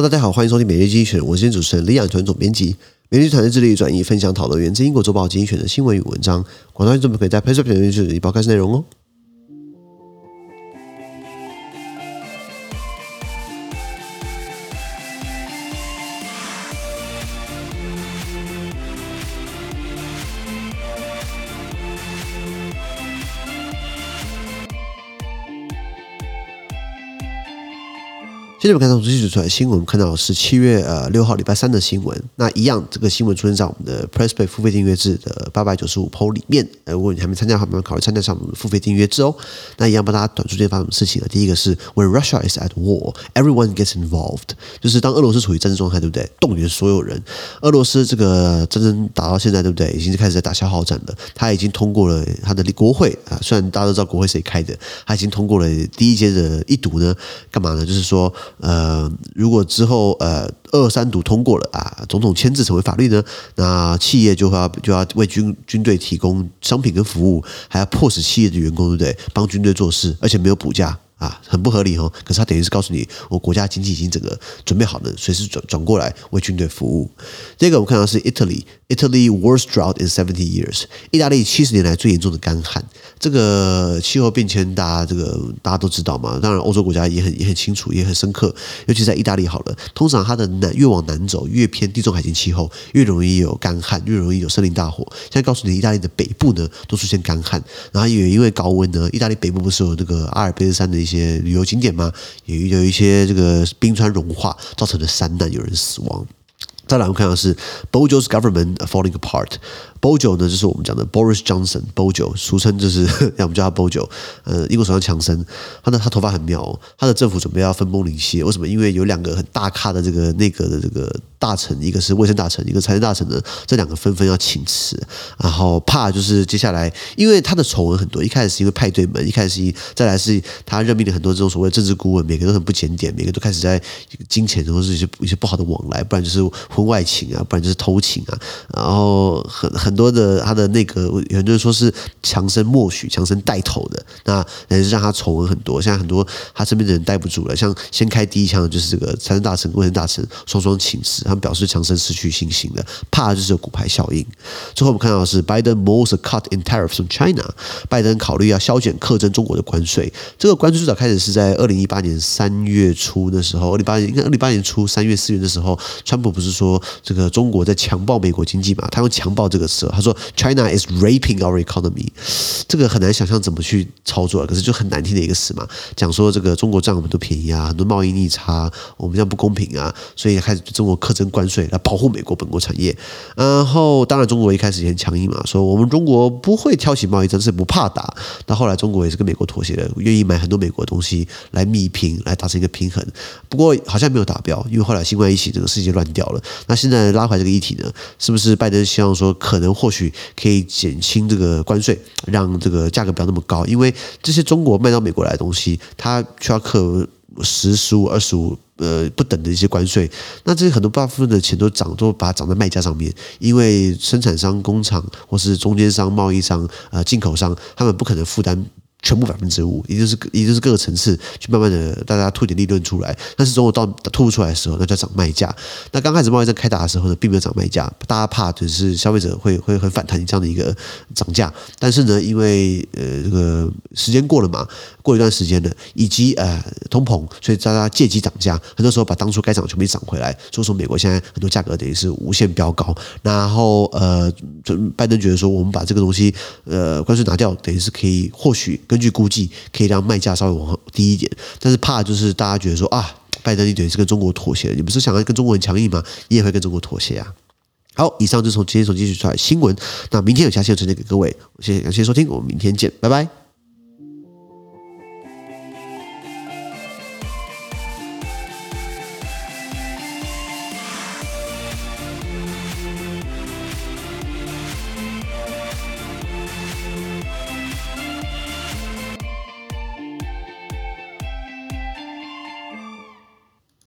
大家好，欢迎收听每日精选，我是主持人李仰团总编辑。每日团队致力于转移分享讨论源自英国周报精选的新闻与文章，广大听众可以在 page 上评论区里报开始内容哦。现在我们看到从记者出来的新闻，看到是七月呃六号礼拜三的新闻。那一样，这个新闻出现在我们的 PressPay 付费订阅制的八百九十五 PO 里面。呃，如果你还没参加的话，考虑参加上我们的付费订阅制哦。那一样帮大家短时间发生什么事情呢？第一个是 When Russia is at war, everyone gets involved，就是当俄罗斯处于战争状态，对不对？动员所有人。俄罗斯这个战争打到现在，对不对？已经开始在打消耗战了。他已经通过了他的国会啊，虽然大家都知道国会谁开的，他已经通过了第一阶的一读呢。干嘛呢？就是说。呃，如果之后呃二三读通过了啊，总统签字成为法律呢，那企业就要就要为军军队提供商品跟服务，还要迫使企业的员工对不对，帮军队做事，而且没有补假，很不合理哦。可是他等于是告诉你，我国家经济已经整个准备好了，随时转转过来为军队服务。这个我们看到是 Italy。Italy worst drought in seventy years，意大利七十年来最严重的干旱。这个气候变迁，大家这个大家都知道嘛。当然，欧洲国家也很也很清楚，也很深刻。尤其在意大利好了，通常它的南越往南走，越偏地中海型气候，越容易有干旱，越容易有森林大火。现在告诉你，意大利的北部呢都出现干旱，然后也因为高温呢，意大利北部不是有那个阿尔卑斯山的一些旅游景点吗？也有一些这个冰川融化造成的山难，有人死亡。再来，我们看到是 Bojo's government falling apart。Bojo 呢，就是我们讲的 Boris Johnson，Bojo 俗称就是 要我们叫他 Bojo。呃，英国首相强森，他的他头发很妙哦，他的政府准备要分崩离析。为什么？因为有两个很大咖的这个内阁的这个大臣，一个是卫生大臣，一个财政大臣呢，这两个纷纷要请辞。然后怕就是接下来，因为他的丑闻很多，一开始是因为派对门，一开始是再来是他任命了很多这种所谓的政治顾问，每个都很不检点，每个都开始在金钱或是一些一些不好的往来，不然就是婚外情啊，不然就是偷情啊，然后很很。多的他的那个，有人就说是强生默许、强生带头的，那也是让他丑闻很多。现在很多他身边的人待不住了，像先开第一枪的就是这个财政大臣、卫生大臣双双请辞，他们表示强生失去信心了，怕的就是有骨牌效应。最后我们看到的是拜登 most cut in tariffs from China，拜登考虑要削减课征中国的关税。这个关税最早开始是在二零一八年三月初的时候，二零八年应该二零八年初三月四月的时候，川普不是说这个中国在强暴美国经济嘛？他用强暴这个词。他说：“China is raping our economy。”这个很难想象怎么去操作，可是就很难听的一个词嘛。讲说这个中国占我们都便宜啊，很多贸易逆差，我们这样不公平啊，所以开始对中国课征关税来保护美国本国产业。然后当然中国一开始也很强硬嘛，说我们中国不会挑起贸易战，是不怕打。到后来中国也是跟美国妥协了，愿意买很多美国东西来密平，来达成一个平衡。不过好像没有达标，因为后来新冠疫情，整个世界乱掉了。那现在拉回这个议题呢，是不是拜登希望说可能？或许可以减轻这个关税，让这个价格不要那么高，因为这些中国卖到美国来的东西，它需要克十、十五、二十五呃不等的一些关税，那这些很多大部分的钱都涨，都把它涨在卖家上面，因为生产商、工厂或是中间商、贸易商、呃进口商，他们不可能负担。全部百分之五，也就是也就是各个层次去慢慢的大家吐点利润出来，但是中国到吐不出来的时候，那就涨卖价。那刚开始贸易战开打的时候呢，并没有涨卖价，大家怕就是消费者会会很反弹这样的一个涨价。但是呢，因为呃这个时间过了嘛，过一段时间了，以及呃通膨，所以大家借机涨价，很多时候把当初该涨全部涨回来。所以说美国现在很多价格等于是无限飙高。然后呃，拜登觉得说我们把这个东西呃关税拿掉，等于是可以或许。根据估计，可以让卖价稍微往低一点，但是怕就是大家觉得说啊，拜登你等于是跟中国妥协，你不是想要跟中国很强硬吗？你也会跟中国妥协啊。好，以上就是从今天从继续出来新闻，那明天有下期的呈现给各位，谢谢感谢收听，我们明天见，拜拜。